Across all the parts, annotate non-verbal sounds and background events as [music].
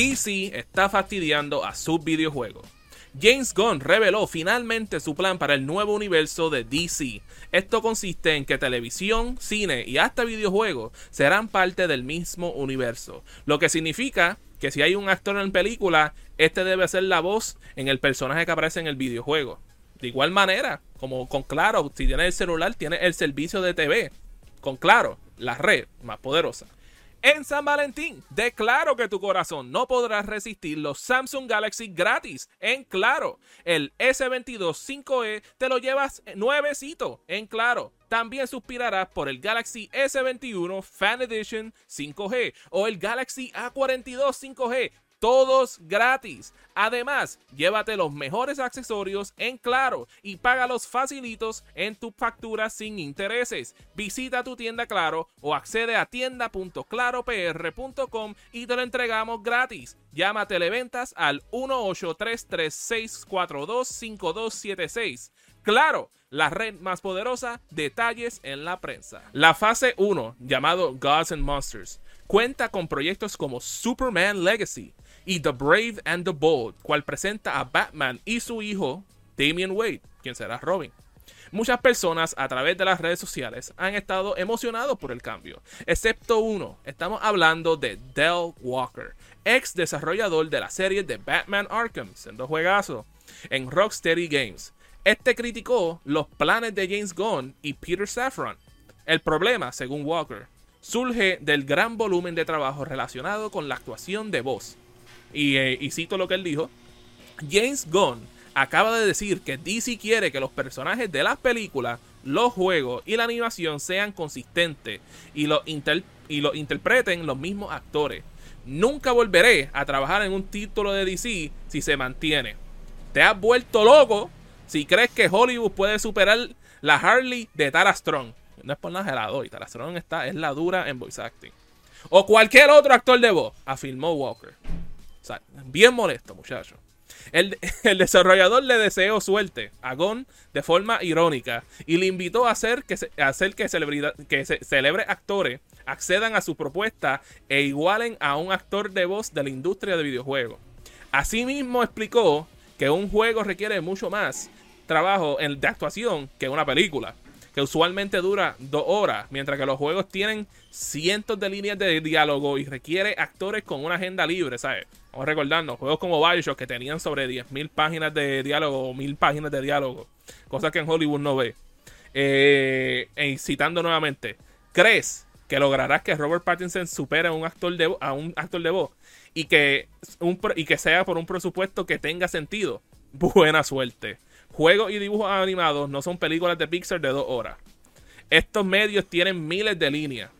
DC está fastidiando a sus videojuegos. James Gunn reveló finalmente su plan para el nuevo universo de DC. Esto consiste en que televisión, cine y hasta videojuegos serán parte del mismo universo, lo que significa que si hay un actor en película, este debe ser la voz en el personaje que aparece en el videojuego. De igual manera, como con Claro, si tienes el celular, tienes el servicio de TV. Con Claro, la red más poderosa. En San Valentín, declaro que tu corazón no podrá resistir los Samsung Galaxy gratis en Claro. El S22 5E te lo llevas nuevecito en Claro. También suspirarás por el Galaxy S21 Fan Edition 5G o el Galaxy A42 5G todos gratis. Además, llévate los mejores accesorios en Claro y págalos facilitos en tu factura sin intereses. Visita tu tienda Claro o accede a tienda.claropr.com y te lo entregamos gratis. Llama a Televentas al 18336425276. Claro, la red más poderosa, detalles en la prensa. La fase 1, llamado Gods and Monsters, cuenta con proyectos como Superman Legacy, y The Brave and the Bold, cual presenta a Batman y su hijo Damian Wade, quien será Robin. Muchas personas a través de las redes sociales han estado emocionados por el cambio, excepto uno. Estamos hablando de Dell Walker, ex desarrollador de la serie de Batman Arkham, siendo juegazo, en Rocksteady Games. Este criticó los planes de James Gunn y Peter Safran. El problema, según Walker, surge del gran volumen de trabajo relacionado con la actuación de voz, eh, y, cito lo que él dijo, James Gunn acaba de decir que DC quiere que los personajes de las películas, los juegos y la animación sean consistentes y lo, y lo interpreten los mismos actores. Nunca volveré a trabajar en un título de DC si se mantiene. Te has vuelto loco si crees que Hollywood puede superar la Harley de Tara Strong. No es por nada gelado y Tara Strong está, es la dura en voice acting. O cualquier otro actor de voz, afirmó Walker bien molesto, muchacho. [laughs] El, desarrollador le deseó suerte a Gon de forma irónica y le invitó a hacer que, hacer que, celebridad, que celebre actores accedan a su propuesta e igualen a un actor de voz de la industria de videojuegos. Asimismo explicó que un juego requiere mucho más trabajo de actuación que una película que usualmente dura dos horas, mientras que los juegos tienen cientos de líneas de diálogo y requiere actores con una agenda libre, ¿sabes? Vamos recordando, juegos como Bioshock que tenían sobre 10.000 páginas de diálogo o 1.000 páginas de diálogo, cosas que en Hollywood no ve. Eh, e citando nuevamente, ¿crees que lograrás que Robert Pattinson supere a un actor de, a un actor de voz y que, un, y que sea por un presupuesto que tenga sentido? [laughs] Buena suerte. Juegos y dibujos animados no son películas de Pixar de dos horas. Estos medios tienen miles de líneas,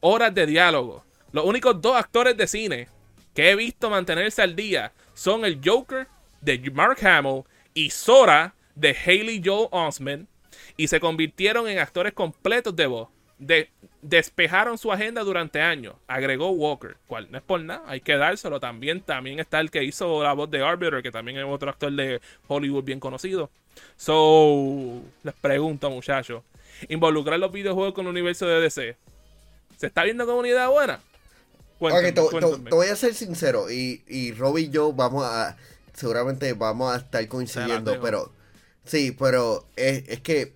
horas de diálogo. Los únicos dos actores de cine que he visto mantenerse al día son el Joker de Mark Hamill y Sora de Haley Joel Osment y se convirtieron en actores completos de voz. De, despejaron su agenda durante años, agregó Walker, cual no es por nada, hay que dárselo. También, también está el que hizo la voz de Arbiter, que también es otro actor de Hollywood bien conocido. So, les pregunto, muchachos, involucrar los videojuegos con el universo de DC, ¿se está viendo como una idea buena? ok, te, voy a ser sincero, y, y Rob y yo vamos a, seguramente vamos a estar coincidiendo, pero, sí, pero es, es que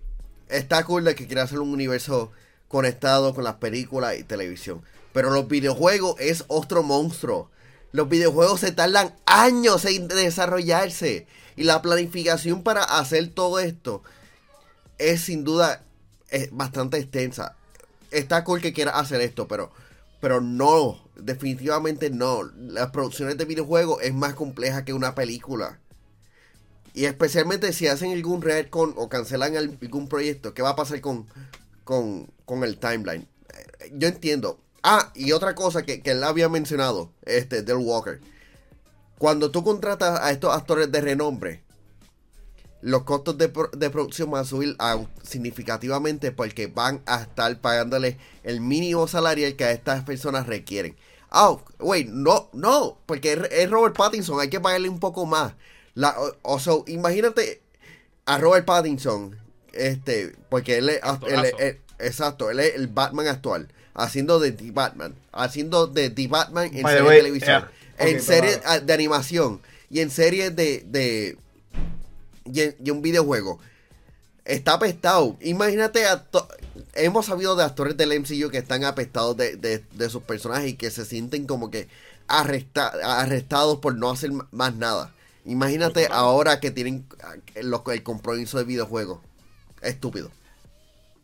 está cool de que quiera hacer un universo conectado con las películas y televisión. Pero los videojuegos es otro monstruo. Los videojuegos se tardan años en desarrollarse. Y la planificación para hacer todo esto es sin duda bastante extensa. Está cool que quiera hacer esto, pero, pero no, definitivamente no. Las producciones de videojuegos es más compleja que una película. Y especialmente si hacen algún con o cancelan algún proyecto, ¿qué va a pasar con, con, con el timeline. Yo entiendo. Ah, y otra cosa que, que él había mencionado, este, Del Walker. Cuando tú contratas a estos actores de renombre, los costos de, producción van a subir significativamente porque van a estar pagándole el mínimo salarial que a estas personas requieren. Ah, wait, no, no, porque es Robert Pattinson, hay que pagarle un poco más. La, o, imagínate a Robert Pattinson este, porque él es, exacto, él es el Batman actual, haciendo de The Batman, haciendo de The Batman en serie televisión. en series ah, de animación y en series de, de y, un videojuego está apestado. Imagínate, a hemos sabido de actores del MCU que están apestados de, de, sus personajes y que se sienten como que arrestados por no hacer más nada. Imagínate ahora que tienen el, el compromiso de videojuegos. Estúpido.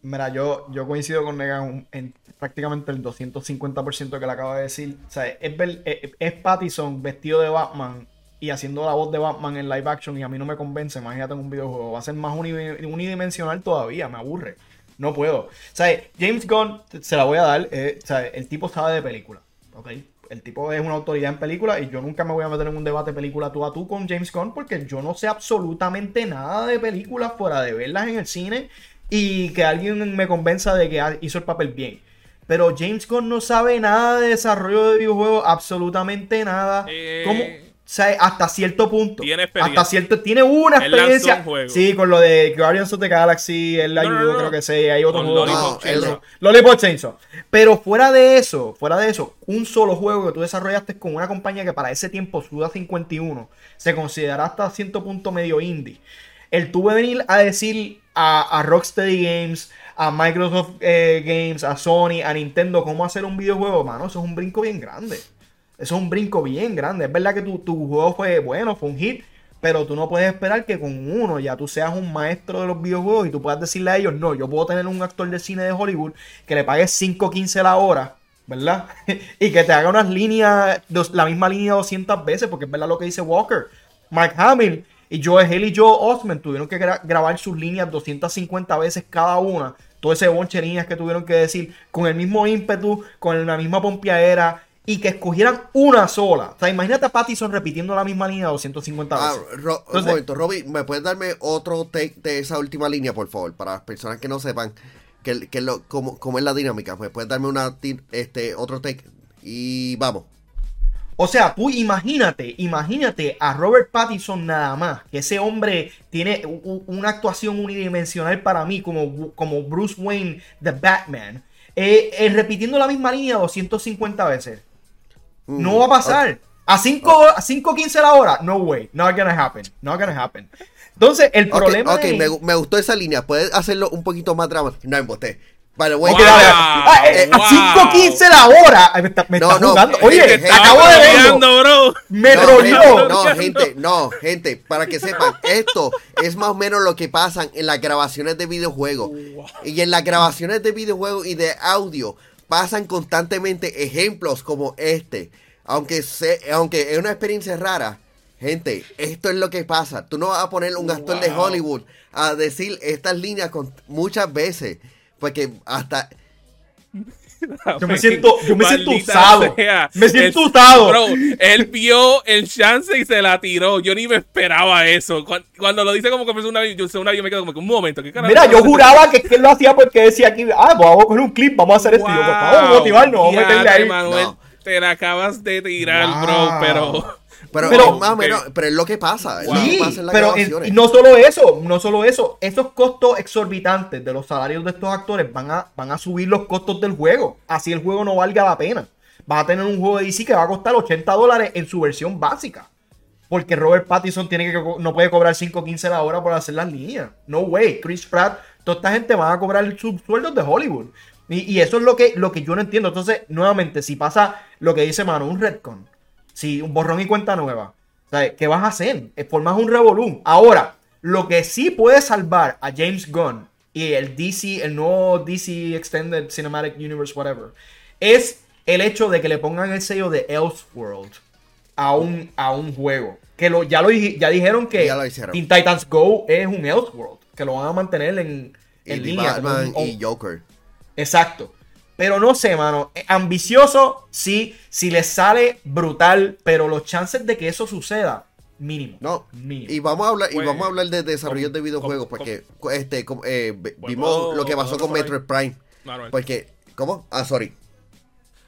Mira, yo, yo coincido con Negan en prácticamente el 250% que le acaba de decir. O sea, es, es, es vestido de Batman y haciendo la voz de Batman en live action y a mí no me convence, imagínate en un videojuego, va a ser más unidimensional todavía, me aburre. No puedo. O sea, James Gunn, se la voy a dar, eh, o sea, el tipo sabe de película, ¿ok? El tipo es una autoridad en película y yo nunca me voy a meter en un debate película tú a tú con James Gunn porque yo no sé absolutamente nada de películas fuera de verlas en el cine y que alguien me convenza de que hizo el papel bien. Pero James Gunn no sabe nada de desarrollo de videojuegos, absolutamente nada. Eh, ¿Cómo? O sea, hasta cierto punto. Tiene experiencia. Hasta cierto, tiene una experiencia. Sí, con lo de Guardians of the Galaxy, él ayudó, creo que sí, hay otro juego. Lollipop, Lollipop Chainsaw. Pero fuera de eso, fuera de eso, un solo juego que tú desarrollaste con una compañía que para ese tiempo, Suda 51, se considera hasta cierto punto medio indie. Tuvo que venir a decir a, Rocksteady Games, a Microsoft eh, Games, a Sony, a Nintendo cómo hacer un videojuego, mano, eso es un brinco bien grande. Eso es un brinco bien grande. Es verdad que tu, juego fue bueno, fue un hit, pero tú no puedes esperar que con uno ya tú seas un maestro de los videojuegos y tú puedas decirle a ellos, no, yo puedo tener un actor de cine de Hollywood que le pague 5.15 la hora, ¿verdad? [laughs] y que te haga unas líneas, la misma línea 200 veces, porque es verdad lo que dice Walker. Mark Hamill y Joe Hill y Joe Osment tuvieron que grabar sus líneas 250 veces cada una. Todo ese bonche de líneas que tuvieron que decir con el mismo ímpetu, con la misma pompiadera y que escogieran una sola. O sea, imagínate a Pattison repitiendo la misma línea 250 ah, veces. Ah, un momento, Robby, ¿me puedes darme otro take de esa última línea, por favor? Para las personas que no sepan que, que lo, cómo, cómo, es la dinámica. ¿Me puedes darme una, este, otro take? Y vamos. O sea, tú imagínate, imagínate a Robert Pattinson nada más, que ese hombre tiene una actuación unidimensional para mí como, como Bruce Wayne, The Batman, eh, eh, repitiendo la misma línea 250 veces. No va a pasar. A 5 a 5.15 la hora, no way, not gonna happen, not gonna happen. Entonces, el problema Ok, me, me, gustó esa línea, puedes hacerlo un poquito más dramático. No emboté. Vale, voy a eh, A 5.15 la hora. Me está, me no, está jugando. Oye, gente, acabo de verlo. Me no, no, gente, no, gente, para que sepan, esto es más o menos lo que pasan en las grabaciones de videojuegos. Y en las grabaciones de videojuegos y de audio pasan constantemente ejemplos como este. Aunque, se, aunque es una experiencia rara, gente, esto es lo que pasa. Tú no vas a poner un actor de Hollywood a decir estas líneas con, muchas veces. Porque hasta yo me siento, yo me siento usado. me siento usado. Bro, él vio el chance y se la tiró. Yo ni me esperaba eso. Cuando, lo dice como que es una, yo, una, yo me quedo como que un momento. ¿qué Mira, yo juraba que, él lo hacía porque decía aquí, ah, pues vamos a coger un clip, vamos a hacer esto. Wow. vamos a motivarnos, vamos a meterle ahí. Manuel, te la acabas de tirar, bro, pero pero, pero, más o menos, pero es lo que pasa. Sí, pero no solo eso, no solo eso. Esos costos exorbitantes de los salarios de estos actores van a, van a subir los costos del juego. Así el juego no valga la pena. Vas a tener un juego de DC que va a costar 80 dólares en su versión básica. Porque Robert Pattinson tiene que, no puede cobrar 5.15 la hora por hacer las líneas. No way. Chris Pratt, toda esta gente va a cobrar sus sueldos de Hollywood. Y, eso es lo que, lo que yo no entiendo. Entonces, nuevamente, si pasa lo que dice Manu, un retcon Sí, un borrón y cuenta nueva. ¿Qué vas a hacer? Formas un revolú. Ahora, lo que sí puede salvar a James Gunn y el DC, el nuevo DC Extended Cinematic Universe, whatever, es el hecho de que le pongan el sello de Elseworld a un, a un juego. Que lo, ya, lo, ya dijeron que Teen Titans Go es un Elseworld. Que lo van a mantener en, en línea. y Joker. Exacto. Pero no sé, mano. Eh, ambicioso, sí. Si le sale brutal. Pero los chances de que eso suceda, mínimo. No. Mínimo. Y vamos a hablar, y vamos a pues, hablar de desarrollo de videojuegos. porque este eh, vimos lo que pasó con Metroid Prime. Porque, ¿cómo? Ah, sorry.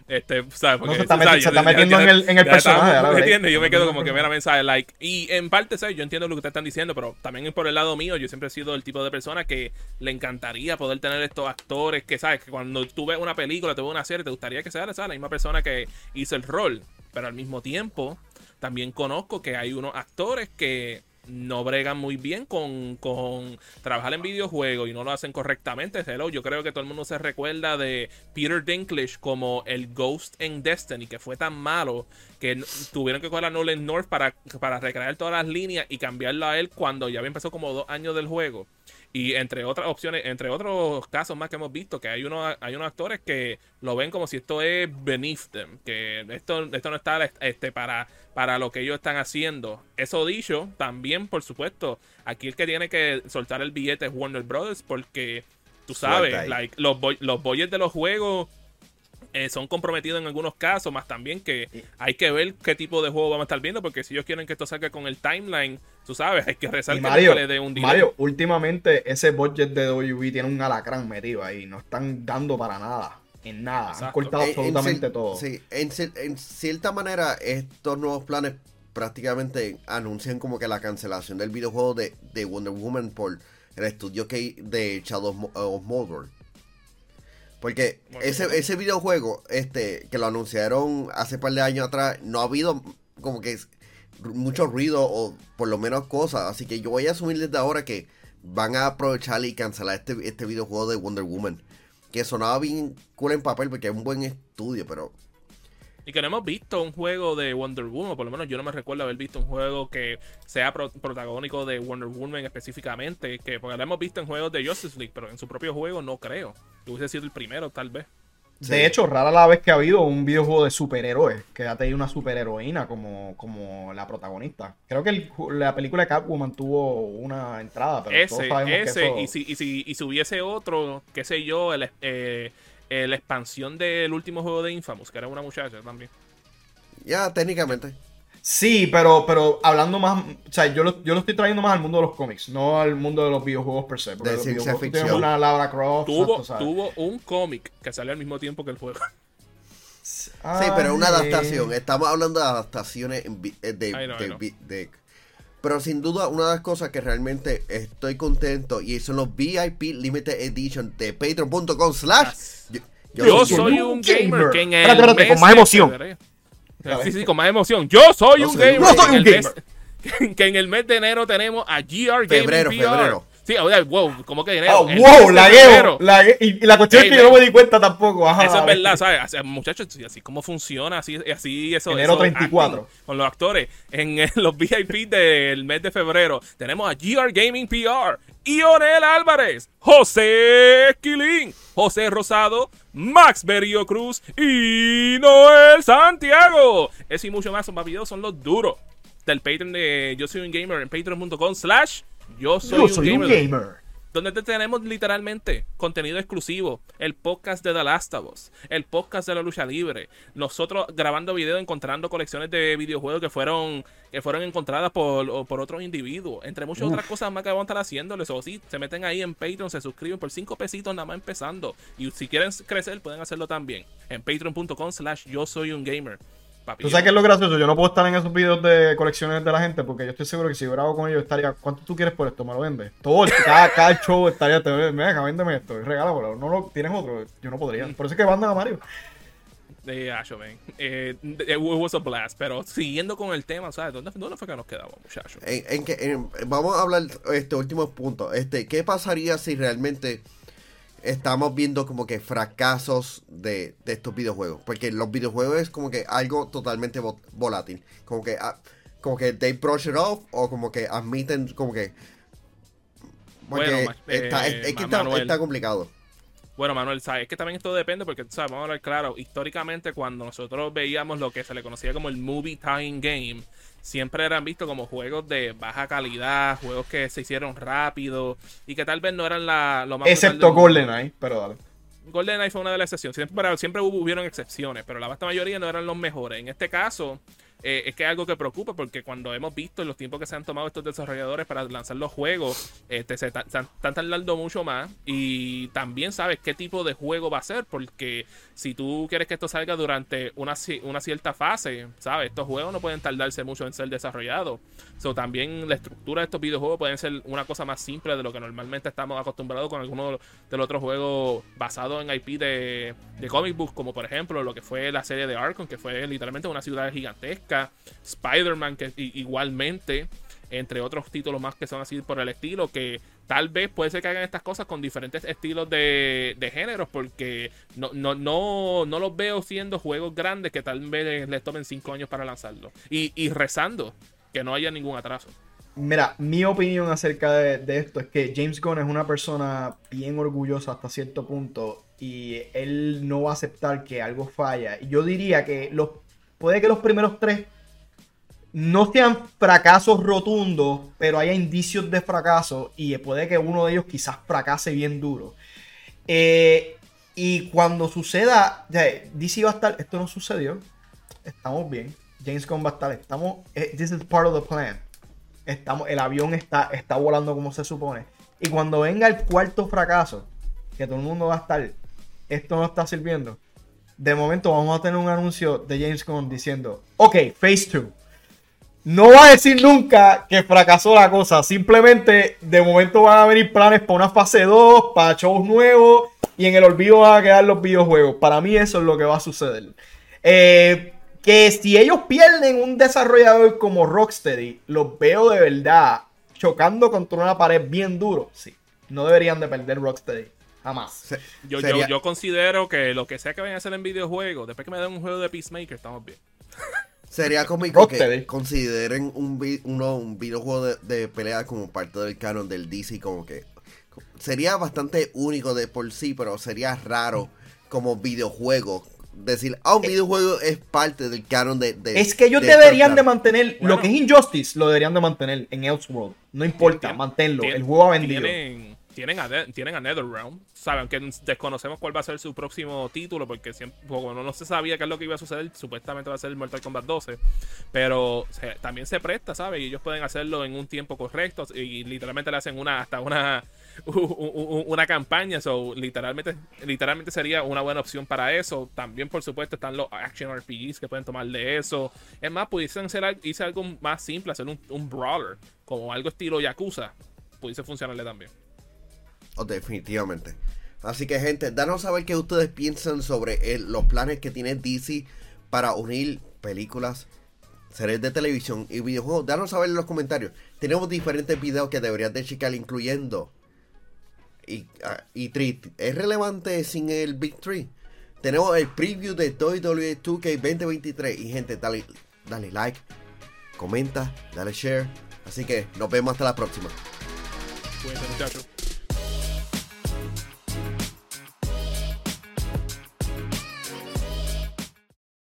Este, ¿sabes? Porque, se está, metiendo en el, en el personaje. Yo me quedo como que mera mensaje, like. Y en parte, ¿sabes? Yo entiendo lo que ustedes están diciendo, pero también por el lado mío, yo siempre he sido el tipo de persona que le encantaría poder tener estos actores que, ¿sabes? Que cuando tú ves una película, tú ves una serie, te gustaría que sea, la misma persona que hizo el rol. Pero al mismo tiempo, también conozco que hay unos actores que no bregan muy bien con, con, trabajar en videojuegos y no lo hacen correctamente. Hello, yo creo que todo el mundo se recuerda de Peter Dinklage como el Ghost en Destiny, que fue tan malo que tuvieron que coger a Nolan North para, para recrear todas las líneas y cambiarlo a él cuando ya había empezado como dos años del juego. Y entre otras opciones, entre otros casos más que hemos visto, que hay unos, hay unos actores que lo ven como si esto es beneath them, que esto, esto no está este, para, para lo que ellos están haciendo. Eso dicho, también, por supuesto, aquí el que tiene que soltar el billete es Warner Brothers, porque tú sabes, like, los, los boyes de los juegos eh, son comprometidos en algunos casos, más también que hay que ver qué tipo de juego vamos a estar viendo, porque si ellos quieren que esto salga con el timeline, tú sabes, hay que rezar Mario, que le un dinero. Mario, últimamente ese budget de WB tiene un alacrán metido ahí, no están dando para nada. En nada, han cortado absolutamente todo. Sí, en, en cierta manera, estos nuevos planes prácticamente anuncian como que la cancelación del videojuego de, de Wonder Woman por el estudio que de Shadow of Mordor. Porque ese, ese videojuego, este, que lo anunciaron hace par de años atrás, no ha habido como que mucho ruido o por lo menos cosas. Así que yo voy a asumir desde ahora que van a aprovechar y cancelar este, este videojuego de Wonder Woman. Que sonaba bien cool en papel porque es un buen estudio, pero y que no hemos visto un juego de Wonder Woman, por lo menos yo no me recuerdo haber visto un juego que sea protagónico de Wonder Woman específicamente, que porque lo hemos visto en juegos de Justice League, pero en su propio juego no creo. Que hubiese sido el primero, tal vez. De hecho, rara la vez que ha habido un videojuego de superhéroes, que ha tenido una superheroína como, como la protagonista. Creo que la película de Catwoman tuvo una entrada, pero ese, todos ese, y, si, y, si, y si hubiese otro, qué sé yo, el, eh, eh, la expansión del último juego de Infamous, que era una muchacha también. Ya, técnicamente. Sí, pero, pero hablando más, o sea, yo lo, yo lo estoy trayendo más al mundo de los cómics, no al mundo de los videojuegos per se. De ciencia ficción. una Laura Croft. Tuvo, tuvo un cómic que salió al mismo tiempo que el juego. [laughs] sí, pero una adaptación. Estamos hablando de adaptaciones eh, de, de, pero sin duda, una de las cosas que realmente estoy contento y son los VIP Limited Edition de patreon.com slash. Yo, soy un gamer, que en el espérate, espérate, con más emoción. Sí, sí, con más emoción. Yo soy un gamer. Yo soy un gamer. [laughs] que en el mes de enero tenemos a GR Gaming Febrero, febrero. Sí, wow, ¿cómo que enero? Oh, wow, la gueo. y, la cuestión es que yo no me di cuenta tampoco. eso es verdad, ¿sabes? muchachos, así como funciona, así, así eso. Enero 34. Con los actores. En, los VIP del mes de febrero tenemos a GR Gaming PR, Ionel Álvarez, José Esquilín, José Rosado, Max Berio Cruz y Noel Santiago. Ese y mucho más son videos, son los duros del Patreon de Yo Soy Un Gamer en patreon.com slash yo soy, un, gamer, Donde te tenemos literalmente contenido exclusivo. El podcast de The Last of Us. El podcast de la lucha libre. Nosotros grabando videos, encontrando colecciones de videojuegos que fueron, que fueron encontradas por, por otros individuos. Entre muchas otras cosas más que vamos a estar haciéndoles. O sí, se meten ahí en Patreon, se suscriben por 5 pesitos nada más empezando. Y si quieren crecer, pueden hacerlo también. En patreon.com slash yo soy un gamer. ¿Tú sabes qué es lo gracioso? Yo no puedo estar en esos videos de colecciones de la gente porque yo estoy seguro que si yo grabo con ellos estaría. ¿Cuánto tú quieres por esto? ¿Me lo vendes? Todo, cada, cada show estaría. Te, me deja, véndeme esto. Regalo, no lo tienes otro. Yo no podría. Por eso es que mandan a Mario. De Asho, eh, it was a blast. Pero siguiendo con el tema, ¿sabes? ¿Dónde, dónde fue que nos quedamos, muchachos? En, en, vamos a hablar este último punto. Este, ¿Qué pasaría si realmente estamos viendo como que fracasos de, estos videojuegos. Porque los videojuegos es como que algo totalmente volátil. Como que, ah, como que they brush it off o como que admiten como que... Porque está, es, que está, complicado. Bueno, Manuel, ¿sabes? Es que también esto depende porque, ¿sabes? Vamos a hablar claro. Históricamente, cuando nosotros veíamos lo que se le conocía como el Movie Time Game, siempre eran vistos como juegos de baja calidad, juegos que se hicieron rápido y que tal vez no eran la, lo más... Excepto GoldenEye, pero dale. GoldenEye fue una de las excepciones. Siempre, siempre hubieron excepciones, pero la vasta mayoría no eran los mejores. En este caso, eh, es que es algo que preocupa porque cuando hemos visto en los tiempos que se han tomado estos desarrolladores para lanzar los juegos, este, se están tardando mucho más y también sabes qué tipo de juego va a ser porque si tú quieres que esto salga durante una, cierta fase, sabes, estos juegos no pueden tardarse mucho en ser desarrollados. So, también la estructura de estos videojuegos pueden ser una cosa más simple de lo que normalmente estamos acostumbrados con algunos de los otros juegos basados en IP de, de comic books, como por ejemplo lo que fue la serie de Arkham, que fue literalmente una ciudad gigantesca, Spider-Man, que igualmente, entre otros títulos más que son así por el estilo, que tal vez puede ser que hagan estas cosas con diferentes estilos de, de géneros, porque no, no, no, no los veo siendo juegos grandes que tal vez les tomen 5 años para lanzarlo. Y, y rezando que no haya ningún atraso. Mira, mi opinión acerca de, esto es que James Gunn es una persona bien orgullosa hasta cierto punto y él no va a aceptar que algo falla. Yo diría que los, puede que los primeros tres no sean fracasos rotundos, pero haya indicios de fracaso y puede que uno de ellos quizás fracase bien duro. Eh, y cuando suceda, DC va a estar, esto no sucedió, estamos bien, James Gunn va a estar, estamos, eh, this is part of the plan estamos, el avión está, está volando como se supone. Y cuando venga el cuarto fracaso, que todo el mundo va a estar, esto no está sirviendo. De momento vamos a tener un anuncio de James Gunn diciendo, ok, Phase 2. No va a decir nunca que fracasó la cosa. Simplemente de momento van a venir planes para una fase 2, para shows nuevos y en el olvido van a quedar los videojuegos. Para mí eso es lo que va a suceder. Eh, que si ellos pierden un desarrollador como Rocksteady, los veo de verdad chocando contra una pared bien duro. Sí, no deberían de perder Rocksteady. Jamás. yo, yo, considero que lo que sea que vayan a hacer en videojuegos, después que me den un juego de Peacemaker, estamos bien. Sería [laughs] cómico que consideren un, un videojuego de, de, pelea como parte del canon del DC, como que sería bastante único de por sí, pero sería raro como videojuego decir, ah, un eh, videojuego es parte del canon de... es que ellos deberían de mantener, lo que es Injustice, lo deberían de mantener en Elseworld. No importa, manténlo. El juego ha vendido. Tienen, tienen, a, tienen a NetherRealm, saben que desconocemos cuál va a ser su próximo título, porque siempre, no, se sabía qué es lo que iba a suceder, supuestamente va a ser Mortal Kombat 12, pero también se presta, ¿sabes? Y ellos pueden hacerlo en un tiempo correcto y literalmente le hacen una hasta una [laughs] una campaña. So, literalmente, literalmente sería una buena opción para eso. También, por supuesto, están los action RPGs que pueden tomar de eso. Es más, pudiesen ser hice algo más simple, hacer un, brawler, como algo estilo Yakuza. Pudiese funcionarle también. Oh, definitivamente. Así que, gente, danos a ver qué ustedes piensan sobre los planes que tiene DC para unir películas, series de televisión y videojuegos. Danos saber en los comentarios. Tenemos diferentes videos que deberías de checar, incluyendo y, uh, ¿es relevante sin el Big Tree? Tenemos el preview de WWE 2K 2023 y gente, dale, dale like, comenta, dale share. Así que nos vemos hasta la próxima.